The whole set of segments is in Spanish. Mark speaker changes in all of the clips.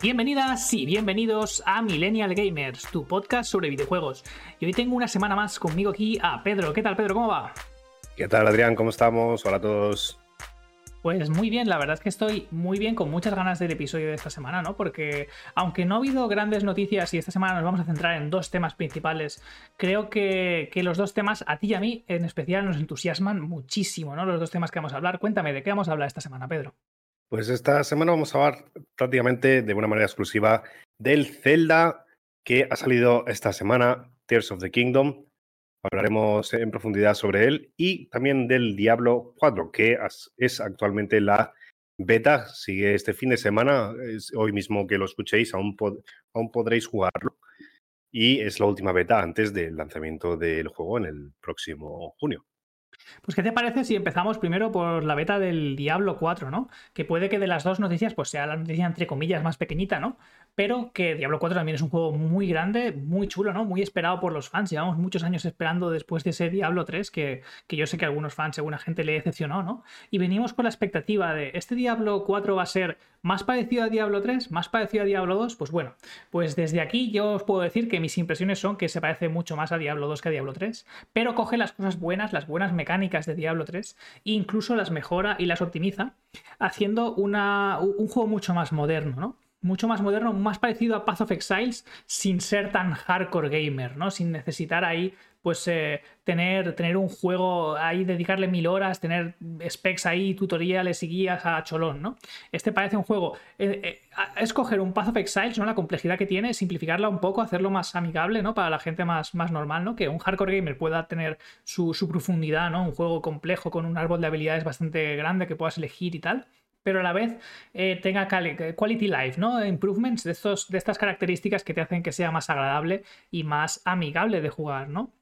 Speaker 1: Bienvenidas y bienvenidos a Millennial Gamers, tu podcast sobre videojuegos. Y hoy tengo una semana más conmigo aquí a Pedro. ¿Qué tal, Pedro? ¿Cómo va?
Speaker 2: ¿Qué tal, Adrián? ¿Cómo estamos? Hola a todos.
Speaker 1: Pues muy bien, la verdad es que estoy muy bien, con muchas ganas del episodio de esta semana, ¿no? Porque aunque no ha habido grandes noticias y esta semana nos vamos a centrar en dos temas principales, creo que, que, los dos temas, a ti y a mí en especial, nos entusiasman muchísimo, ¿no? Los dos temas que vamos a hablar. Cuéntame, ¿de qué vamos a hablar esta semana, Pedro?
Speaker 2: Pues esta semana vamos a hablar prácticamente de una manera exclusiva del Zelda que ha salido esta semana, Tears of the Kingdom. Hablaremos en profundidad sobre él y también del Diablo 4, que es actualmente la beta. Sigue este fin de semana, es hoy mismo que lo escuchéis, aún, pod aún podréis jugarlo. Y es la última beta antes del lanzamiento del juego en el próximo junio.
Speaker 1: Pues, ¿qué te parece si empezamos primero por la beta del Diablo 4, ¿no? Que puede que de las dos noticias, pues sea la noticia entre comillas más pequeñita, ¿no? Pero que Diablo 4 también es un juego muy grande, muy chulo, ¿no? Muy esperado por los fans. Llevamos muchos años esperando después de ese Diablo 3, que, que yo sé que a algunos fans, alguna gente le decepcionó, ¿no? Y venimos con la expectativa de, ¿este Diablo 4 va a ser más parecido a Diablo 3? ¿Más parecido a Diablo 2? Pues bueno, pues desde aquí yo os puedo decir que mis impresiones son que se parece mucho más a Diablo 2 que a Diablo 3, pero coge las cosas buenas, las buenas mecánicas de Diablo 3 e incluso las mejora y las optimiza, haciendo una, un juego mucho más moderno, ¿no? Mucho más moderno, más parecido a Path of Exiles, sin ser tan hardcore gamer, ¿no? Sin necesitar ahí, pues, eh, tener, tener un juego ahí, dedicarle mil horas, tener specs ahí, tutoriales y guías a cholón, ¿no? Este parece un juego. Eh, eh, es coger un Path of Exiles, ¿no? La complejidad que tiene, simplificarla un poco, hacerlo más amigable, ¿no? Para la gente más, más normal, ¿no? Que un hardcore gamer pueda tener su, su profundidad, ¿no? Un juego complejo con un árbol de habilidades bastante grande que puedas elegir y tal pero a la vez eh, tenga quality life, ¿no? Improvements de, estos, de estas características que te hacen que sea más agradable y más amigable de jugar, ¿no?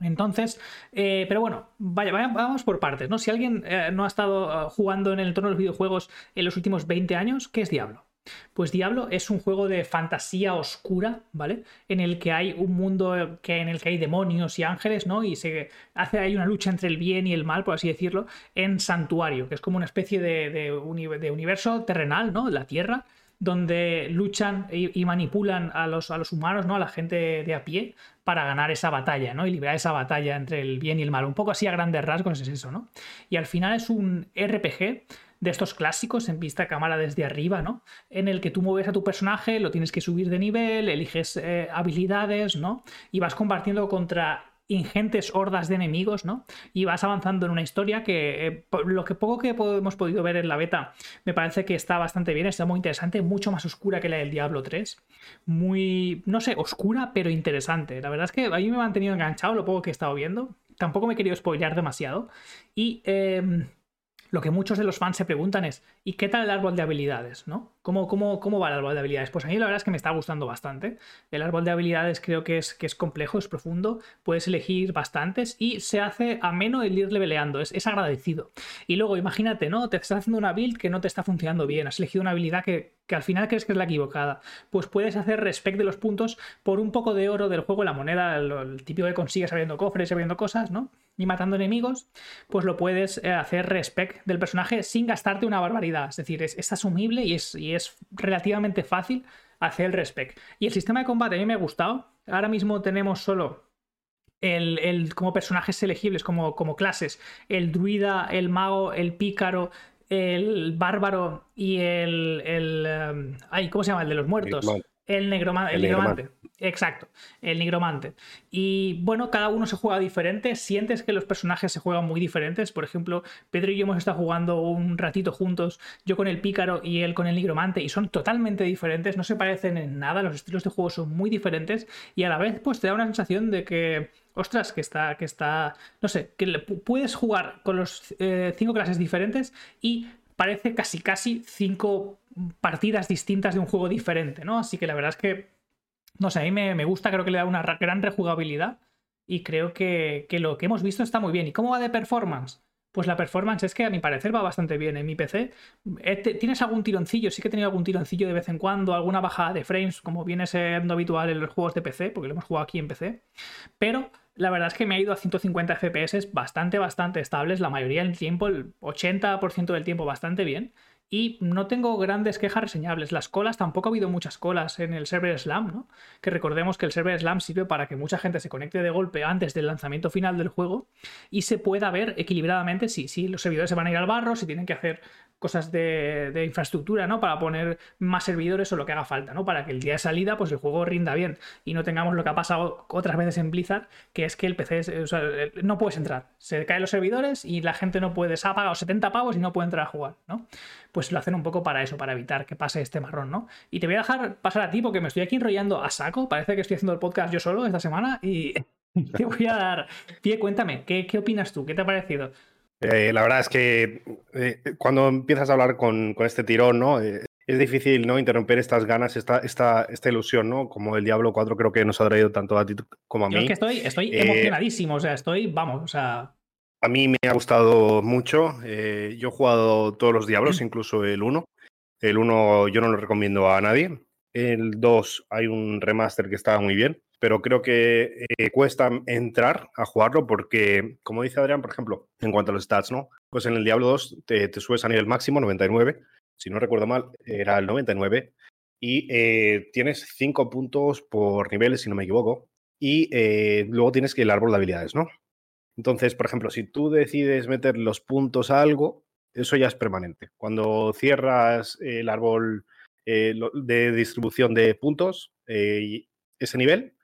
Speaker 1: Entonces, eh, pero bueno, vaya, vamos por partes, ¿no? Si alguien eh, no ha estado jugando en el entorno de los videojuegos en los últimos 20 años, ¿qué es Diablo? Pues Diablo es un juego de fantasía oscura, ¿vale? En el que hay un mundo que, en el que hay demonios y ángeles, ¿no? Y se hace ahí una lucha entre el bien y el mal, por así decirlo, en Santuario, que es como una especie de, de, universo terrenal, ¿no? La Tierra, donde luchan y, manipulan a los, a los, humanos, ¿no? A la gente de a pie para ganar esa batalla, ¿no? Y liberar esa batalla entre el bien y el mal. Un poco así a grandes rasgos es eso, ¿no? Y al final es un RPG de estos clásicos en vista cámara desde arriba, ¿no? En el que tú mueves a tu personaje, lo tienes que subir de nivel, eliges eh, habilidades, ¿no? Y vas compartiendo contra ingentes hordas de enemigos, ¿no? Y vas avanzando en una historia que eh, lo que poco que hemos podido ver en la beta me parece que está bastante bien, está muy interesante, mucho más oscura que la del Diablo 3. Muy, no sé, oscura pero interesante. La verdad es que a mí me ha mantenido enganchado lo poco que he estado viendo. Tampoco me he querido spoilear demasiado. Y... Em, lo que muchos de los fans se preguntan es, ¿y qué tal el árbol de habilidades? ¿no? ¿Cómo, cómo, cómo va el árbol de habilidades? Pues a mí la verdad es que me está gustando bastante. El árbol de habilidades creo que es, que es complejo, es profundo, puedes elegir bastantes y se hace ameno el ir leveleando, es, es agradecido. Y luego imagínate, ¿no? Te estás haciendo una build que no te está funcionando bien, has elegido una habilidad que, que al final crees que es la equivocada. Pues puedes hacer respect de los puntos por un poco de oro del juego, la moneda, el, típico que consigues abriendo cofres, abriendo cosas, ¿no? Y matando enemigos, pues lo puedes eh, hacer respect del personaje sin gastarte una barbaridad. Es decir, es, asumible y es, y es relativamente fácil hacer el respect. Y el sistema de combate a mí me ha gustado. Ahora mismo tenemos solo el, el, como personajes elegibles, como, como clases, el druida, el mago, el pícaro, el bárbaro y el. el em, ay, ¿Cómo se llama? El de los muertos. El, negromante. El, negromante. Exacto, el nigromante. Y bueno, cada uno se juega diferente. Sientes que los personajes se juegan muy diferentes. Por ejemplo, Pedro y yo hemos estado jugando un ratito juntos, yo con el pícaro y él con el nigromante, y son totalmente diferentes, no se parecen en nada. Los estilos de juego son muy diferentes y a la vez, pues te da una sensación de que ostras, que está, que está, no sé, que puedes jugar con los eh, cinco clases diferentes y parece casi casi cinco partidas distintas de un juego diferente, ¿no? Así que la verdad es que, no sé, a mí me, gusta, creo que le da una gran rejugabilidad y creo que, que, lo que hemos visto está muy bien. ¿Y cómo va de performance? Pues la performance es que a mi parecer va bastante bien en mi PC. ¿Tienes algún tironcillo? Sí que he tenido algún tironcillo de vez en cuando, alguna bajada de frames, como viene siendo habitual en los juegos de PC, porque lo hemos jugado aquí en PC. Pero la verdad es que me ha ido a 150 FPS bastante, bastante estables, la mayoría del tiempo, el 80% del tiempo bastante bien. Y no tengo grandes quejas reseñables. Las colas, tampoco ha habido muchas colas en el server Slam, ¿no? Que recordemos que el server Slam sirve para que mucha gente se conecte de golpe antes del lanzamiento final del juego y se pueda ver equilibradamente si, si los servidores se van a ir al barro, si tienen que hacer cosas de, infraestructura, ¿no? Para poner más servidores o lo que haga falta, ¿no? Para que el día de salida, pues el juego rinda bien y no tengamos lo que ha pasado otras veces en Blizzard, que es que el PC, no puedes entrar. Se caen los servidores y la gente no puede, se ha pagado 70 pavos y no puede entrar a jugar, ¿no? Pues lo hacen un poco para eso, para evitar que pase este marrón, ¿no? Y te voy a dejar pasar a ti porque me estoy aquí enrollando a saco. Parece que estoy haciendo el podcast yo solo esta semana y te voy a dar pie. Cuéntame, ¿qué, qué opinas tú? ¿Qué te ha parecido?
Speaker 2: Eh, la verdad es que eh, cuando empiezas a hablar con, este tirón, ¿no? Eh, es difícil ¿no? interromper estas ganas, esta, esta, esta ilusión, ¿no? Como el Diablo 4 creo que nos ha traído tanto a ti como a mí.
Speaker 1: es que estoy, estoy emocionadísimo, o sea, estoy, vamos, o sea...
Speaker 2: A mí me ha gustado mucho. yo he jugado todos los Diablos, incluso el 1. El 1 yo no lo recomiendo a nadie. El 2 hay un remaster que está muy bien pero creo que eh, cuesta entrar a jugarlo porque, como dice Adrián, por ejemplo, en cuanto a los stats, ¿no? Pues en el Diablo 2 te, subes a nivel máximo, 99, si no recuerdo mal, era el 99, y eh, tienes 5 puntos por nivel, si no me equivoco, y eh, luego tienes que el árbol de habilidades, ¿no? Entonces, por ejemplo, si tú decides meter los puntos a algo, eso ya es permanente. Cuando cierras el árbol de distribución de puntos, ese nivel,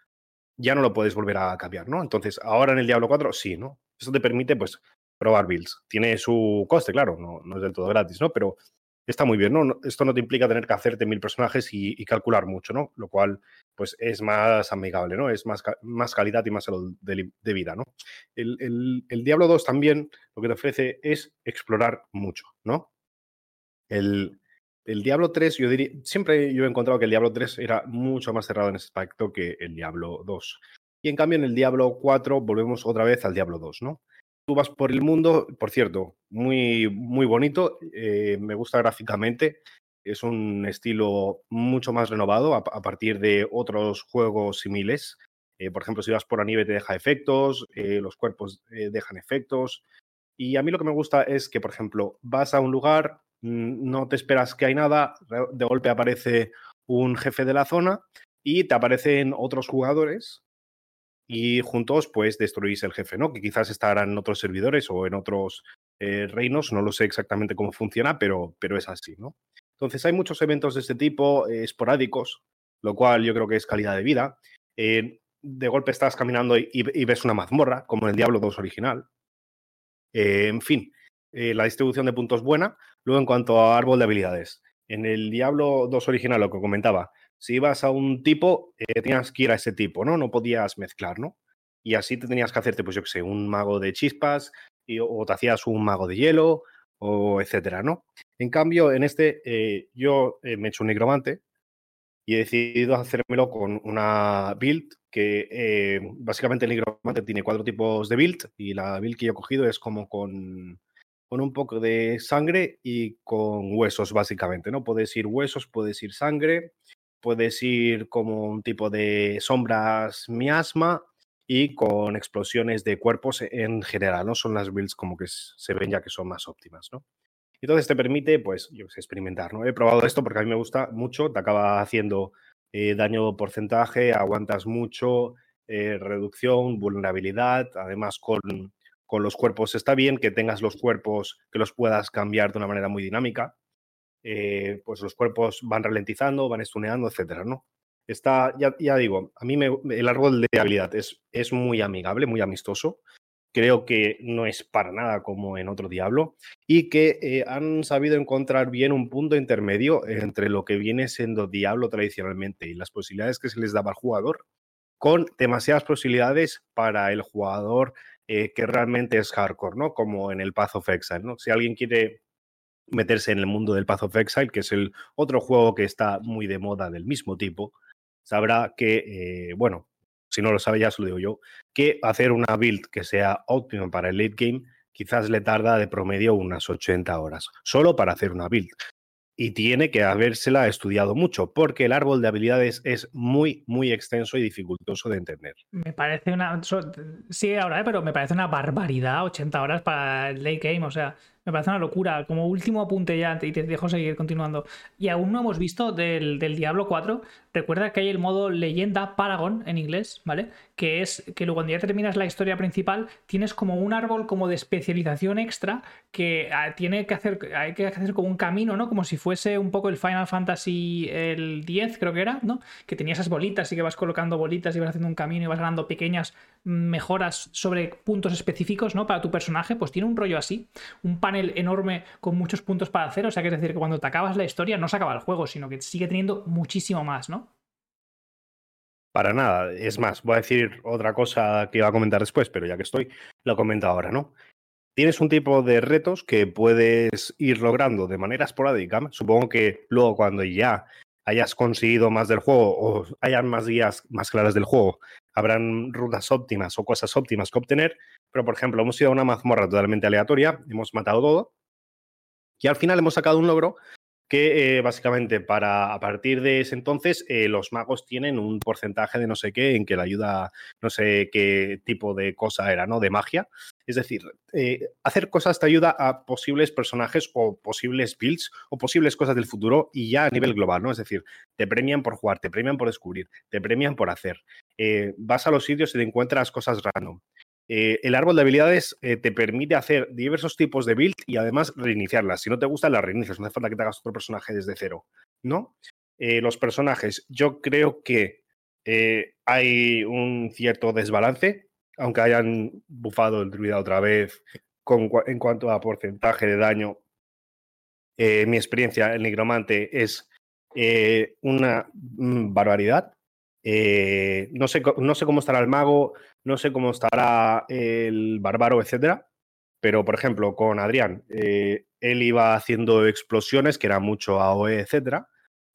Speaker 2: ya no lo puedes volver a cambiar, ¿no? Entonces, ahora en el Diablo 4, sí, ¿no? Eso te permite, pues, probar builds. Tiene su coste, claro, no, es del todo gratis, ¿no? Pero está muy bien, ¿no? Esto no te implica tener que hacerte mil personajes y, calcular mucho, ¿no? Lo cual, pues, es más amigable, ¿no? Es más, más calidad y más salud de, vida, ¿no? El, el, el, Diablo 2 también lo que te ofrece es explorar mucho, ¿no? El, el Diablo 3, yo diría, siempre yo he encontrado que el Diablo 3 era mucho más cerrado en ese aspecto que el Diablo 2. Y en cambio en el Diablo 4 volvemos otra vez al Diablo 2, ¿no? Tú vas por el mundo, por cierto, muy, muy bonito, eh, me gusta gráficamente, es un estilo mucho más renovado a, partir de otros juegos similares. Eh, por ejemplo, si vas por la nieve te deja efectos, eh, los cuerpos dejan efectos. Y a mí lo que me gusta es que, por ejemplo, vas a un lugar, no te esperas que hay nada, de golpe aparece un jefe de la zona y te aparecen otros jugadores y juntos pues destruís el jefe, ¿no? Que quizás estarán en otros servidores o en otros eh, reinos, no lo sé exactamente cómo funciona, pero, pero es así, ¿no? Entonces hay muchos eventos de este tipo eh, esporádicos, lo cual yo creo que es calidad de vida. Eh, de golpe estás caminando y, y, ves una mazmorra, como en el Diablo 2 original. en fin, eh, la distribución de puntos buena. Luego, en cuanto a árbol de habilidades, en el Diablo 2 original, lo que comentaba, si ibas a un tipo, eh, tenías que ir a ese tipo, ¿no? No podías mezclar, ¿no? Y así te tenías que hacerte, pues yo qué sé, un mago de chispas, y, o te hacías un mago de hielo, o etcétera, ¿no? En cambio, en este, eh, yo me he hecho un nigromante y he decidido hacérmelo con una build que básicamente el nigromante tiene cuatro tipos de build y la build que yo he cogido es como con con un poco de sangre y con huesos, básicamente, ¿no? Puedes ir huesos, puedes ir sangre, puedes ir como un tipo de sombras miasma y con explosiones de cuerpos en general, ¿no? Son las builds como que se ven ya que son más óptimas, ¿no? Entonces te permite, pues, yo experimentar, ¿no? He probado esto porque a mí me gusta mucho, te acaba haciendo eh, daño porcentaje, aguantas mucho, eh, reducción, vulnerabilidad, además con con los cuerpos está bien, que tengas los cuerpos que los puedas cambiar de una manera muy dinámica. Eh, pues los cuerpos van ralentizando, van estuneando, etcétera, ¿no? Está, ya, digo, a mí me, el árbol de habilidad es, es muy amigable, muy amistoso. Creo que no es para nada como en otro Diablo y que eh, han sabido encontrar bien un punto intermedio entre lo que viene siendo Diablo tradicionalmente y las posibilidades que se les daba al jugador, con demasiadas posibilidades para el jugador eh, que realmente es hardcore, ¿no? Como en el Path of Exile, ¿no? Si alguien quiere meterse en el mundo del Path of Exile, que es el otro juego que está muy de moda del mismo tipo, sabrá que, eh, bueno, si no lo sabe ya se lo digo yo, que hacer una build que sea óptima para el late game quizás le tarda de promedio unas 80 horas, solo para hacer una build y tiene que habérsela estudiado mucho, porque el árbol de habilidades es muy, muy extenso y dificultoso de entender.
Speaker 1: Me parece una. Sí, ahora, ¿eh? pero me parece una barbaridad 80 horas para el late game. O sea, Me parece una locura. Como último apunte ya, y te dejo seguir continuando. Y aún no hemos visto del, del Diablo 4. Recuerda que hay el modo leyenda Paragon en inglés, ¿vale? Que es que luego cuando ya terminas la historia principal, tienes como un árbol como de especialización extra que ah, tiene que hacer, hay que hacer como un camino, ¿no? Como si fuese un poco el Final Fantasy el 10, creo que era, ¿no? Que tenía esas bolitas y que vas colocando bolitas y vas haciendo un camino y vas ganando pequeñas mejoras sobre puntos específicos, ¿no? Para tu personaje, pues tiene un rollo así, un panel enorme con muchos puntos para hacer, o sea, que es decir, que cuando te acabas la historia no se acaba el juego, sino que sigue teniendo muchísimo más, ¿no?
Speaker 2: Para nada, es más, voy a decir otra cosa que iba a comentar después, pero ya que estoy, lo comento ahora, ¿no? Tienes un tipo de retos que puedes ir logrando de manera esporádica. Supongo que luego cuando ya hayas conseguido más del juego o hayan más guías más claras del juego, habrán rutas óptimas o cosas óptimas que obtener, pero por ejemplo, hemos ido a una mazmorra totalmente aleatoria, hemos matado todo y al final hemos sacado un logro que eh, básicamente para a partir de ese entonces eh, los magos tienen un porcentaje de no sé qué en que la ayuda, no sé qué tipo de cosa era, ¿no? De magia. Es decir, eh, hacer cosas te ayuda a posibles personajes o posibles builds o posibles cosas del futuro y ya a nivel global, ¿no? Es decir, te premian por jugar, te premian por descubrir, te premian por hacer. vas a los sitios y te encuentras cosas random. Eh, el árbol de habilidades eh, te permite hacer diversos tipos de build y además reiniciarlas. Si no te gustan, las reinicias. No hace falta que te hagas otro personaje desde cero, ¿no? Eh, los personajes, yo creo que hay un cierto desbalance, aunque hayan bufado el druida otra vez en cuanto a porcentaje de daño. mi experiencia, el nigromante es una mm, barbaridad. No, sé, no sé cómo estará el mago, no sé cómo estará el bárbaro, etcétera. Pero, por ejemplo, con Adrián, eh, él iba haciendo explosiones, que era mucho AOE, etcétera.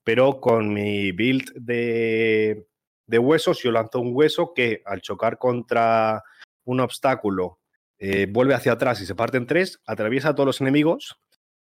Speaker 2: Pero con mi build de, huesos, yo lanzo un hueso que al chocar contra un obstáculo eh, vuelve hacia atrás y se parte en tres, atraviesa a todos los enemigos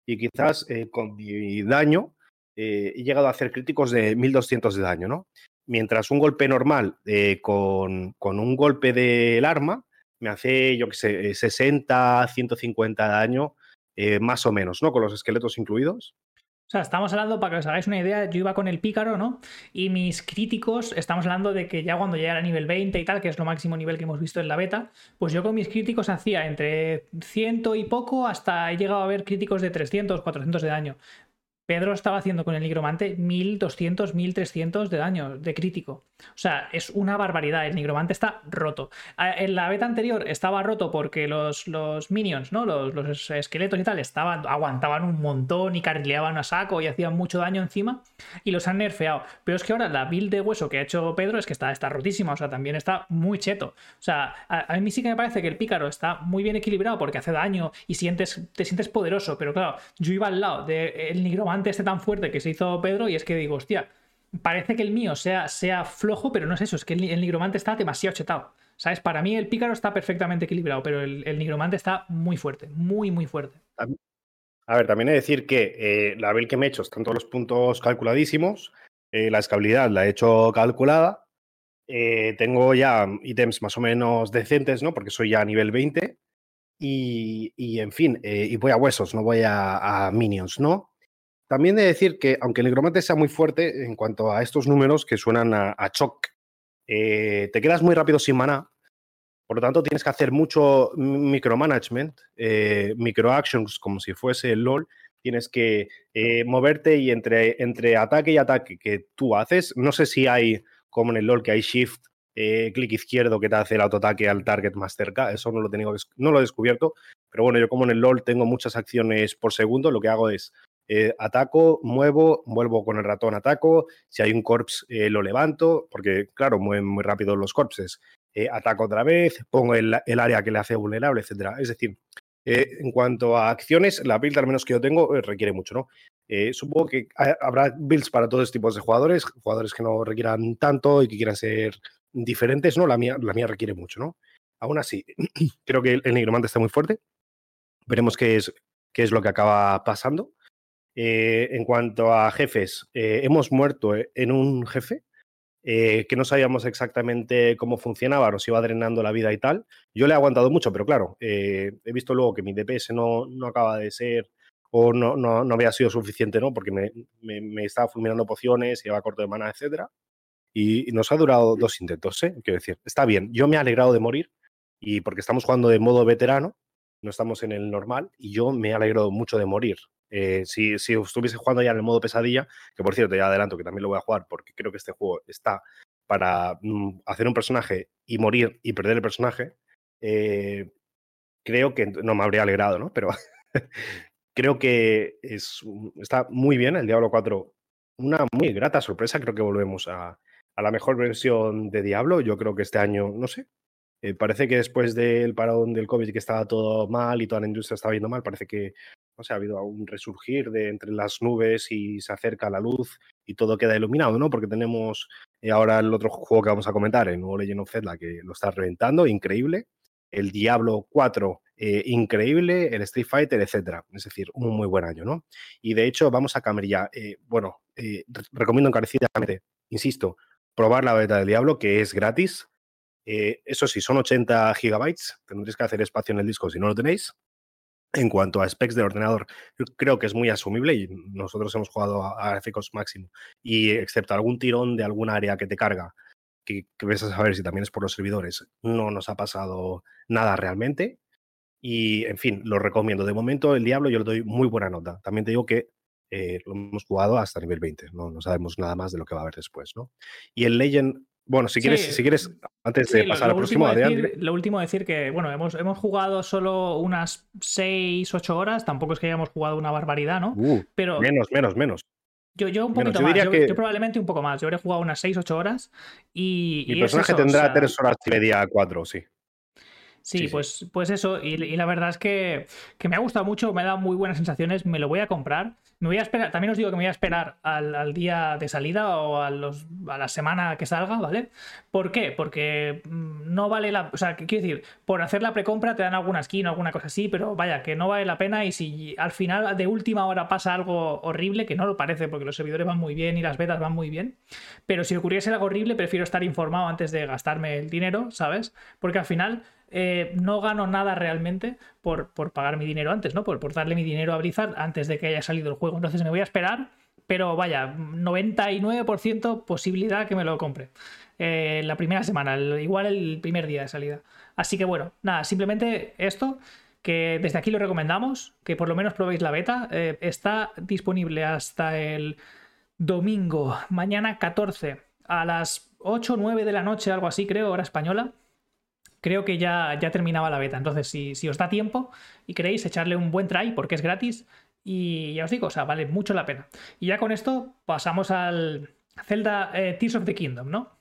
Speaker 2: y quizás eh, con mi daño he llegado a hacer críticos de 1200 de daño, ¿no? Mientras un golpe normal eh, con, un golpe del arma me hace, yo qué sé, 60, 150 de daño, eh, más o menos, ¿no? Con los esqueletos incluidos.
Speaker 1: O sea, estamos hablando, para que os hagáis una idea, yo iba con el pícaro, ¿no? Y mis críticos, estamos hablando de que ya cuando llegara a nivel 20 y tal, que es lo máximo nivel que hemos visto en la beta, pues yo con mis críticos hacía entre 100 y poco hasta he llegado a ver críticos de 300, 400 de daño. Pedro estaba haciendo con el nigromante 1200, 1300 de daño, de crítico. O sea, es una barbaridad. El nigromante está roto. En la beta anterior estaba roto porque los, los minions, ¿no? Los, los, esqueletos y tal, estaban, aguantaban un montón y carrileaban a saco y hacían mucho daño encima. Y los han nerfeado. Pero es que ahora la build de hueso que ha hecho Pedro es que está, está rotísima. O sea, también está muy cheto. O sea, a, mí sí que me parece que el pícaro está muy bien equilibrado porque hace daño y sientes, te sientes poderoso. Pero claro, yo iba al lado del nigromante este tan fuerte que se hizo Pedro y es que digo, hostia, parece que el mío sea, sea flojo, pero no es eso, es que el, nigromante está demasiado chetado. ¿Sabes? Para mí el pícaro está perfectamente equilibrado, pero el, nigromante está muy fuerte, muy, muy fuerte.
Speaker 2: A ver, también he de decir que eh, la build que me he hecho están todos los puntos calculadísimos, eh, la escalabilidad la he hecho calculada, eh, tengo ya ítems más o menos decentes, ¿no? Porque soy ya nivel 20 y, en fin, y voy a huesos, no voy a minions, ¿no? También de decir que, aunque el negromante sea muy fuerte en cuanto a estos números que suenan a, choc, eh, te quedas muy rápido sin maná. Por lo tanto, tienes que hacer mucho micromanagement, eh, microactions, como si fuese el LOL. Tienes que eh, moverte y entre, entre ataque y ataque que tú haces, no sé si hay, como en el LOL, que hay shift, eh, clic izquierdo que te hace el autoataque al target más cerca. Eso no lo, tengo, no lo he descubierto. Pero bueno, yo como en el LOL tengo muchas acciones por segundo, lo que hago es eh, ataco, muevo, vuelvo con el ratón, ataco, si hay un corpse eh, lo levanto, porque claro, mueven muy rápido los corpses, eh, ataco otra vez, pongo el, área que le hace vulnerable, etcétera. Es decir, en cuanto a acciones, la build al menos que yo tengo requiere mucho, ¿no? supongo que habrá builds para todos tipos de jugadores, jugadores que no requieran tanto y que quieran ser diferentes, ¿no? La mía, la mía requiere mucho, ¿no? Aún así, creo que el, el nigromante está muy fuerte. Veremos qué es, qué es lo que acaba pasando. Eh, en cuanto a jefes, eh, hemos muerto eh, en un jefe que no sabíamos exactamente cómo funcionaba, nos iba drenando la vida y tal. Yo le he aguantado mucho, pero claro, he visto luego que mi DPS no, no acaba de ser o no, no, no, había sido suficiente, ¿no? Porque me, me, estaba fulminando pociones, iba corto de mana, etcétera. Y, nos ha durado dos intentos, ¿eh? Quiero decir, está bien. Yo me he alegrado de morir y porque estamos jugando de modo veterano, no estamos en el normal, y yo me he alegrado mucho de morir. Eh, si, si, estuviese jugando ya en el modo pesadilla, que por cierto, ya adelanto que también lo voy a jugar porque creo que este juego está para mm, hacer un personaje y morir y perder el personaje, eh, creo que no me habría alegrado, ¿no? Pero creo que es, está muy bien el Diablo 4. Una muy grata sorpresa. Creo que volvemos a, a la mejor versión de Diablo. Yo creo que este año, no sé, eh, parece que después del parón del COVID que estaba todo mal y toda la industria estaba yendo mal, parece que o sea, ha habido un resurgir de entre las nubes y se acerca la luz y todo queda iluminado, ¿no? Porque tenemos eh, ahora el otro juego que vamos a comentar, el nuevo Legend of Zelda, que lo está reventando, increíble. El Diablo 4, eh, increíble. El Street Fighter, etcétera. Es decir, un muy buen año, ¿no? Y de hecho, vamos a eh, bueno, recomiendo encarecidamente, insisto, probar la beta del Diablo, que es gratis. Eso sí, son 80 gigabytes. Tendréis que hacer espacio en el disco si no lo tenéis. En cuanto a specs de ordenador, creo que es muy asumible y nosotros hemos jugado a, gráficos máximo. Y excepto algún tirón de algún área que te carga, que, ves a saber si también es por los servidores, no nos ha pasado nada realmente. Y en fin, lo recomiendo. De momento, el Diablo yo le doy muy buena nota. También te digo que eh, lo hemos jugado hasta nivel 20, ¿no? no sabemos nada más de lo que va a haber después. ¿no? Y el Legend bueno, si quieres, si quieres, antes de pasar al próximo,
Speaker 1: decir, Lo último decir que, bueno, hemos, hemos jugado solo unas 6, 8 horas, tampoco es que hayamos jugado una barbaridad, ¿no?
Speaker 2: Uh, Pero menos, menos, menos.
Speaker 1: Yo, yo un poquito más, yo, probablemente un poco más. Yo habré jugado unas 6, 8 horas y.
Speaker 2: Mi personaje tendrá 3 horas y media, 4, sí.
Speaker 1: Sí, pues, pues eso, y, la verdad es que, que, me ha gustado mucho, me ha dado muy buenas sensaciones, me lo voy a comprar. Me voy a esperar, también os digo que me voy a esperar al, día de salida o a, los, a la semana que salga, ¿vale? ¿Por qué? Porque mm, no vale la. O sea, quiero decir, por hacer la precompra te dan alguna skin o alguna cosa así, pero vaya, que no vale la pena y si al final de última hora pasa algo horrible, que no lo parece porque los servidores van muy bien y las betas van muy bien, pero si ocurriese algo horrible, prefiero estar informado antes de gastarme el dinero, ¿sabes? Porque al final eh, no gano nada realmente por, por, pagar mi dinero antes, ¿no? Por, por darle mi dinero a Blizzard antes de que haya salido el juego. Entonces me voy a esperar, pero vaya, 99% posibilidad que me lo compre. Eh, la primera semana, igual el primer día de salida. Así que bueno, nada, simplemente esto que desde aquí lo recomendamos, que por lo menos probéis la beta. Eh, está disponible hasta el domingo, mañana 14, a las 8 o 9 de la noche, algo así, creo, hora española creo que ya, ya terminaba la beta. Entonces, si, si os da tiempo y queréis echarle un buen try, porque es gratis, y ya os digo, o sea, vale mucho la pena. Y ya con esto pasamos al Zelda eh, Tears of the Kingdom, ¿no?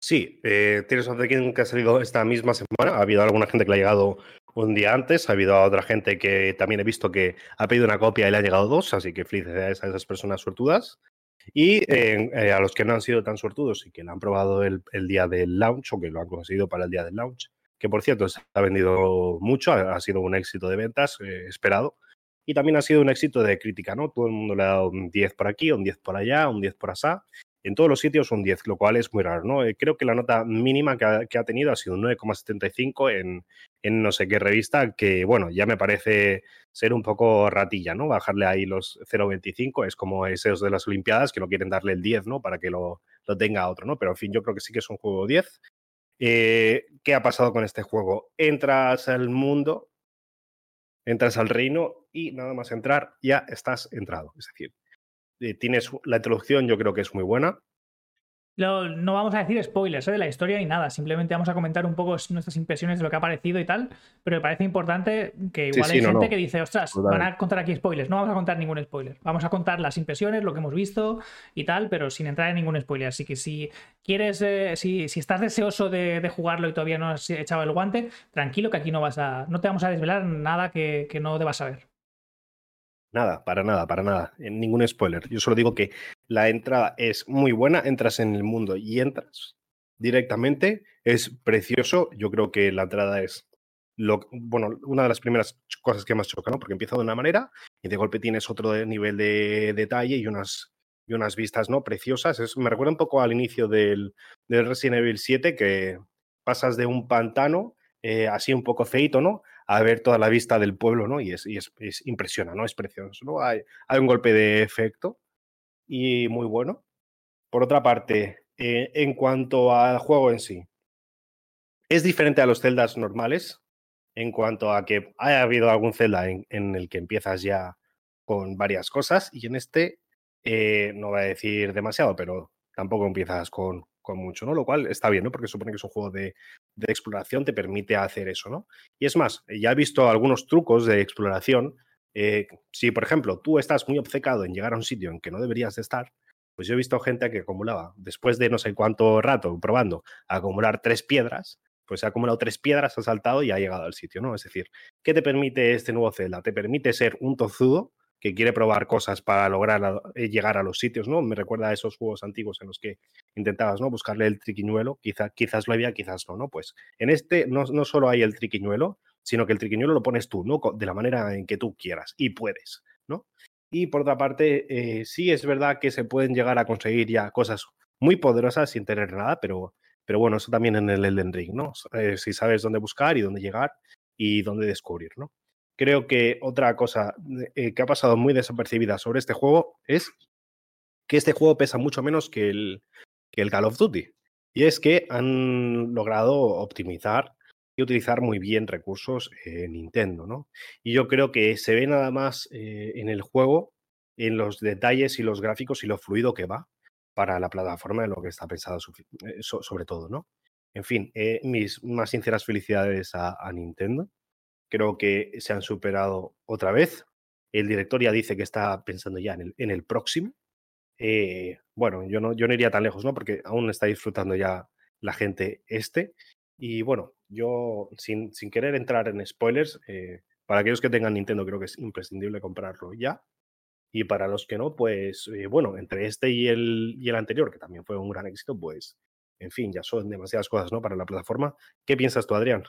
Speaker 2: Sí, eh, Tears of the Kingdom que ha salido esta misma semana. Ha habido alguna gente que le ha llegado un día antes, ha habido otra gente que también he visto que ha pedido una copia y le ha llegado dos, así que felicidades a esas personas suertudas. Y eh, a los que no han sido tan sortudos y que lo han probado el, día del launch o que lo han conseguido para el día del launch, que por cierto se ha vendido mucho, ha, sido un éxito de ventas eh, esperado. Y también ha sido un éxito de crítica, ¿no? Todo el mundo le ha dado un 10 por aquí, un 10 por allá, un 10 por allá. En todos los sitios un 10, lo cual es muy raro, ¿no? Eh, creo que la nota mínima que ha, tenido ha sido un 9,75 en, en no sé qué revista, que bueno, ya me parece ser un poco ratilla, ¿no? Bajarle ahí los 0,25 es como esos de las Olimpiadas que no quieren darle el 10, ¿no? Para que lo, lo tenga otro, ¿no? Pero en fin, yo creo que sí que es un juego 10. Eh, ¿Qué ha pasado con este juego? Entras al mundo, entras al reino y nada más entrar ya estás entrado. Es decir, tienes la introducción, yo creo que es muy buena.
Speaker 1: No vamos a decir spoilers ¿eh? de la historia ni nada, simplemente vamos a comentar un poco nuestras impresiones de lo que ha parecido y tal, pero me parece importante que igual hay gente que dice, ostras, van a contar aquí spoilers, no vamos a contar ningún spoiler, vamos a contar las impresiones, lo que hemos visto y tal, pero sin entrar en ningún spoiler, así que si quieres, eh, si, estás deseoso de, jugarlo y todavía no has echado el guante, tranquilo que aquí no vas a, no te vamos a desvelar nada que, que no debas saber.
Speaker 2: Nada, para nada, para nada. Ningún spoiler. Yo solo digo que la entrada es muy buena, entras en el mundo y entras directamente. Es precioso. Yo creo que la entrada es lo, bueno, una de las primeras cosas que más choca, ¿no? Porque empieza de una manera y de golpe tienes otro nivel de detalle y unas y unas vistas ¿no? preciosas. me recuerda un poco al inicio del, del Resident Evil 7, que pasas de un pantano eh, así un poco feito, ¿no? A ver toda la vista del pueblo, ¿no? Y es, y es, impresiona, ¿no? Es precioso, ¿no? Hay, hay, un golpe de efecto y muy bueno. Por otra parte, eh, en cuanto al juego en sí, es diferente a los celdas normales en cuanto a que haya habido algún celda en, el que empiezas ya con varias cosas y en este eh, no voy a decir demasiado, pero tampoco empiezas con, con mucho, ¿no? Lo cual está bien, ¿no? Porque supone que es un juego de, exploración, te permite hacer eso, ¿no? Y es más, ya he visto algunos trucos de exploración. Eh, si, por ejemplo, tú estás muy obcecado en llegar a un sitio en que no deberías de estar, pues yo he visto gente que acumulaba, después de no sé cuánto rato probando, acumular tres piedras, pues ha acumulado tres piedras, ha saltado y ha llegado al sitio, ¿no? Es decir, ¿qué te permite este nuevo Zelda? Te permite ser un tozudo que quiere probar cosas para lograr eh, llegar a los sitios, ¿no? Me recuerda a esos juegos antiguos en los que intentabas, ¿no? Buscarle el triquiñuelo, quizá, quizás lo había, quizás no, ¿no? Pues en este no, no solo hay el triquiñuelo, sino que el triquiñuelo lo pones tú, ¿no? De la manera en que tú quieras y puedes, ¿no? Y por otra parte, eh, sí es verdad que se pueden llegar a conseguir ya cosas muy poderosas sin tener nada, pero, pero bueno, eso también en el Elden Ring, ¿no? Eh, si sabes dónde buscar y dónde llegar y dónde descubrir, ¿no? Creo que otra cosa eh, que ha pasado muy desapercibida sobre este juego es que este juego pesa mucho menos que el, que el Call of Duty. Y es que han logrado optimizar y utilizar muy bien recursos en Nintendo, ¿no? Y yo creo que se ve nada más eh, en el juego, en los detalles y los gráficos y lo fluido que va para la plataforma de lo que está pensado eh, sobre todo, ¿no? En fin, mis más sinceras felicidades a Nintendo creo que se han superado otra vez. El director ya dice que está pensando ya en el, próximo. Eh, bueno, yo no, yo no iría tan lejos, ¿no? Porque aún está disfrutando ya la gente este. Y bueno, yo sin, sin querer entrar en spoilers, eh, para aquellos que tengan Nintendo creo que es imprescindible comprarlo ya. Y para los que no, pues eh, bueno, entre este y el, y el anterior, que también fue un gran éxito, pues en fin, ya son demasiadas cosas, ¿no? Para la plataforma. ¿Qué piensas tú, Adrián?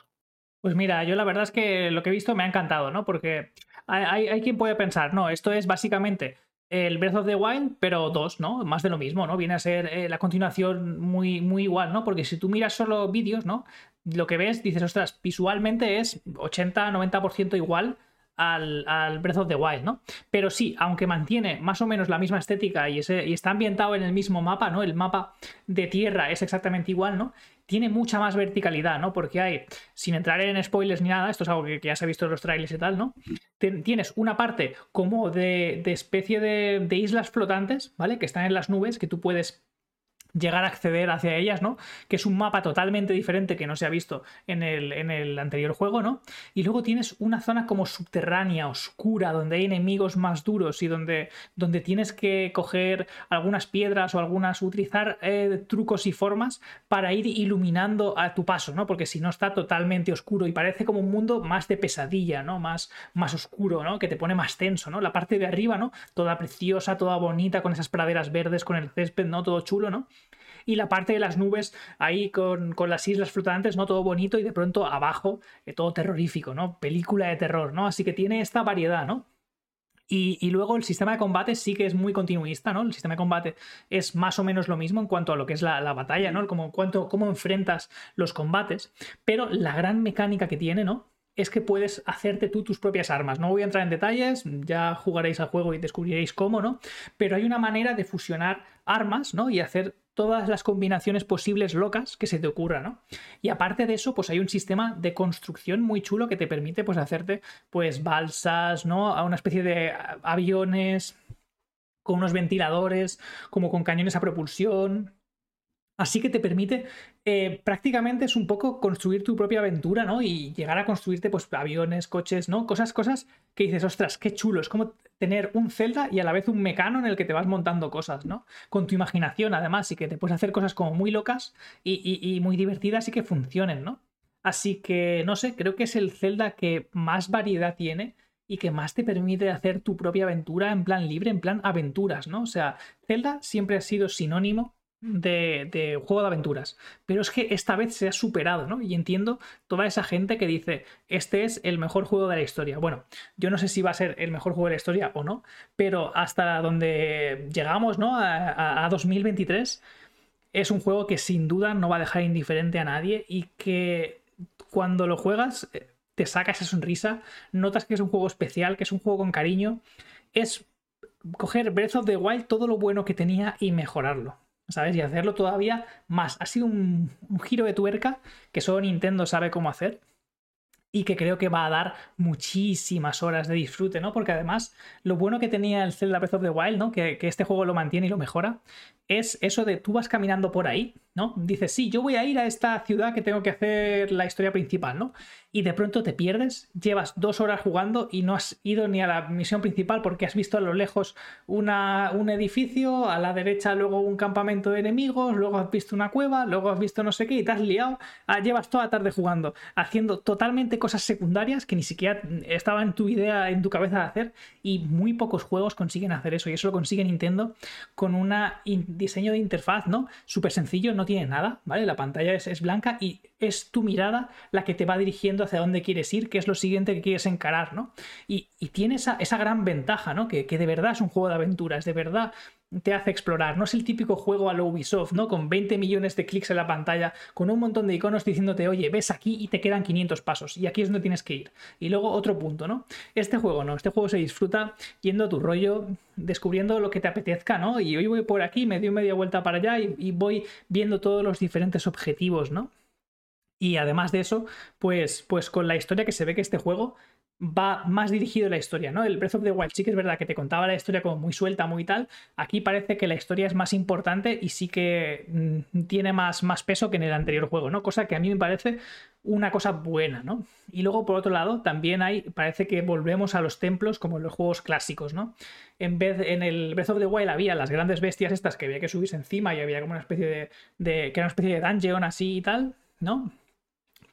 Speaker 1: Pues mira, yo la verdad es que lo que he visto me ha encantado, ¿no? Porque hay, quien puede pensar, no, esto es básicamente el Breath of the Wild, pero dos, ¿no? Más de lo mismo, ¿no? Viene a ser eh, la continuación muy, muy igual, ¿no? Porque si tú miras solo vídeos, ¿no? Lo que ves, dices, ostras, visualmente es 80-90% igual al, Breath of the Wild, ¿no? Pero sí, aunque mantiene más o menos la misma estética y, y está ambientado en el mismo mapa, ¿no? El mapa de tierra es exactamente igual, ¿no? Tiene mucha más verticalidad, ¿no? Porque hay, sin entrar en spoilers ni nada, esto es algo que, ya se ha visto en los trailers y tal, ¿no? tienes una parte como de, especie de, de islas flotantes, ¿vale? Que están en las nubes, que tú puedes llegar a acceder hacia ellas, ¿no? Que es un mapa totalmente diferente que no se ha visto en el, en el, anterior juego, ¿no? Y luego tienes una zona como subterránea, oscura, donde hay enemigos más duros y donde, donde tienes que coger algunas piedras o algunas, utilizar eh, trucos y formas para ir iluminando a tu paso, ¿no? Porque si no está totalmente oscuro y parece como un mundo más de pesadilla, ¿no? Más, más oscuro, ¿no? Que te pone más tenso, ¿no? La parte de arriba, ¿no? Toda preciosa, toda bonita, con esas praderas verdes, con el césped, ¿no? Todo chulo, ¿no? Y la parte de las nubes ahí con, las islas flotantes, ¿no? Todo bonito y de pronto abajo eh, todo terrorífico, ¿no? Película de terror, ¿no? Así que tiene esta variedad, ¿no? Y, luego el sistema de combate sí que es muy continuista, ¿no? El sistema de combate es más o menos lo mismo en cuanto a lo que es la, batalla, ¿no? Como cómo enfrentas los combates. Pero la gran mecánica que tiene, ¿no? Es que puedes hacerte tú tus propias armas. No voy a entrar en detalles, ya jugaréis al juego y descubriréis cómo, ¿no? Pero hay una manera de fusionar armas, ¿no? Y hacer todas las combinaciones posibles locas que se te ocurran, ¿no? Y aparte de eso, pues hay un sistema de construcción muy chulo que te permite pues hacerte pues balsas, ¿no? A una especie de aviones con unos ventiladores, como con cañones a propulsión, Así que te permite, eh, prácticamente es un poco construir tu propia aventura, ¿no? Y llegar a construirte, pues, aviones, coches, ¿no? Cosas, cosas que dices, ostras, qué chulo. Es como tener un Zelda y a la vez un mecano en el que te vas montando cosas, ¿no? Con tu imaginación, además, y que te puedes hacer cosas como muy locas y, muy divertidas y que funcionen, ¿no? Así que, no sé, creo que es el Zelda que más variedad tiene y que más te permite hacer tu propia aventura en plan libre, en plan aventuras, ¿no? O sea, Zelda siempre ha sido sinónimo de, juego de aventuras. Pero es que esta vez se ha superado, ¿no? Y entiendo toda esa gente que dice, este es el mejor juego de la historia. Bueno, yo no sé si va a ser el mejor juego de la historia o no, pero hasta donde llegamos, ¿no? A, a 2023, es un juego que sin duda no va a dejar indiferente a nadie y que cuando lo juegas eh, te saca esa sonrisa, notas que es un juego especial, que es un juego con cariño. Es coger Breath of the Wild todo lo bueno que tenía y mejorarlo. ¿Sabes? Y hacerlo todavía más. Ha sido un, giro de tuerca que solo Nintendo sabe cómo hacer y que creo que va a dar muchísimas horas de disfrute, ¿no? Porque además, lo bueno que tenía el Zelda Breath of the Wild, ¿no? Que, que, este juego lo mantiene y lo mejora, es eso de tú vas caminando por ahí, ¿no? Dices, sí, yo voy a ir a esta ciudad que tengo que hacer la historia principal, ¿no? Y de pronto te pierdes, llevas dos horas jugando y no has ido ni a la misión principal porque has visto a lo lejos una, un edificio, a la derecha luego un campamento de enemigos, luego has visto una cueva, luego has visto no sé qué y te has liado, ah, llevas toda la tarde jugando, haciendo totalmente cosas secundarias que ni siquiera estaba en tu idea, en tu cabeza de hacer y muy pocos juegos consiguen hacer eso y eso lo consigue Nintendo con una diseño de interfaz, ¿no? Súper sencillo, no tiene nada, ¿vale? La pantalla es, blanca y es tu mirada la que te va dirigiendo hacia dónde quieres ir, qué es lo siguiente que quieres encarar, ¿no? Y, tiene esa, esa, gran ventaja, ¿no? Que, que de verdad es un juego de aventuras, de verdad te hace explorar. No es el típico juego a lo Ubisoft, ¿no? Con 20 millones de clics en la pantalla, con un montón de iconos diciéndote, oye, ves aquí y te quedan 500 pasos, y aquí es donde tienes que ir. Y luego otro punto, ¿no? Este juego no, este juego se disfruta yendo a tu rollo, descubriendo lo que te apetezca, ¿no? Y hoy voy por aquí, me doy media vuelta para allá y, y voy viendo todos los diferentes objetivos, ¿no? Y además de eso, pues, pues con la historia que se ve que este juego va más dirigido a la historia, ¿no? El Breath of the Wild sí que es verdad que te contaba la historia como muy suelta, muy tal. Aquí parece que la historia es más importante y sí que mm, tiene más, más peso que en el anterior juego, ¿no? Cosa que a mí me parece una cosa buena, ¿no? Y luego, por otro lado, también hay, parece que volvemos a los templos como en los juegos clásicos, ¿no? En vez, en el Breath of the Wild había las grandes bestias estas que había que subirse encima y había como una especie de, de que era una especie de dungeon así y tal, ¿no?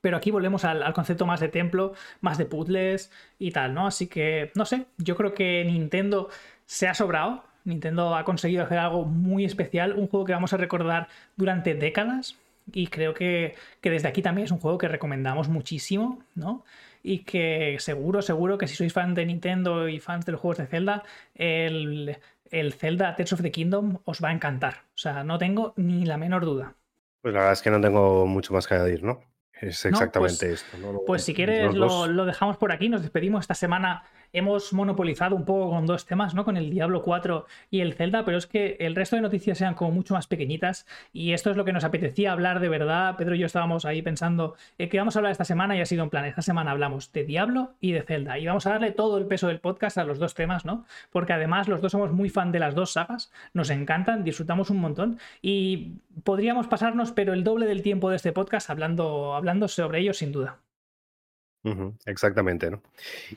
Speaker 1: Pero aquí volvemos al, concepto más de templo, más de puzzles y tal, ¿no? Así que, no sé, yo creo que Nintendo se ha sobrado. Nintendo ha conseguido hacer algo muy especial, un juego que vamos a recordar durante décadas. Y creo que, desde aquí también es un juego que recomendamos muchísimo, ¿no? Y que seguro, seguro que si sois fan de Nintendo y fans de los juegos de Zelda, el, el Zelda Tears of the Kingdom os va a encantar. O sea, no tengo ni la menor duda.
Speaker 2: Pues la verdad es que no tengo mucho más que añadir, ¿no? Es pues exactamente esto.
Speaker 1: Pues si quieres lo, dejamos por aquí, nos despedimos esta semana hemos monopolizado un poco con dos temas, ¿no? Con el Diablo 4 y el Zelda, pero es que el resto de noticias sean como mucho más pequeñitas y esto es lo que nos apetecía hablar de verdad. Pedro y yo estábamos ahí pensando eh, que vamos a hablar esta semana y ha sido un plan. Esta semana hablamos de Diablo y de Zelda y vamos a darle todo el peso del podcast a los dos temas, ¿no? Porque además los dos somos muy fan de las dos sagas, nos encantan, disfrutamos un montón y podríamos pasarnos, pero el doble del tiempo de este podcast hablando, hablando sobre ellos sin duda
Speaker 2: exactamente, ¿no?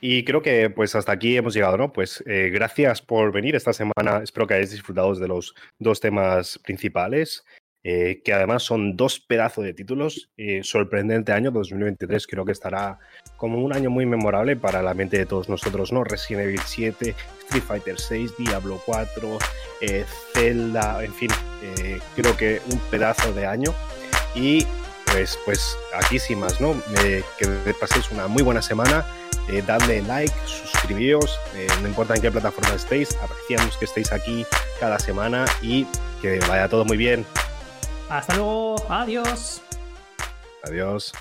Speaker 2: Y creo que pues hasta aquí hemos llegado, ¿no? Pues eh, gracias por venir esta semana. Espero que hayáis disfrutado de los dos temas principales, eh, que además son dos pedazos de títulos. Eh, sorprendente año 2023, creo que estará como un año muy memorable para la mente de todos nosotros, ¿no? Resident Evil 7, Street Fighter 6, Diablo 4, Zelda, en fin, creo que un pedazo de año. Y pues, pues aquí sin más, ¿no? que paséis una muy buena semana. Eh, dadle like, suscribíos, eh, no importa en qué plataforma estéis, apreciamos que estéis aquí cada semana y que vaya todo muy bien.
Speaker 1: Hasta luego, adiós.
Speaker 2: Adiós.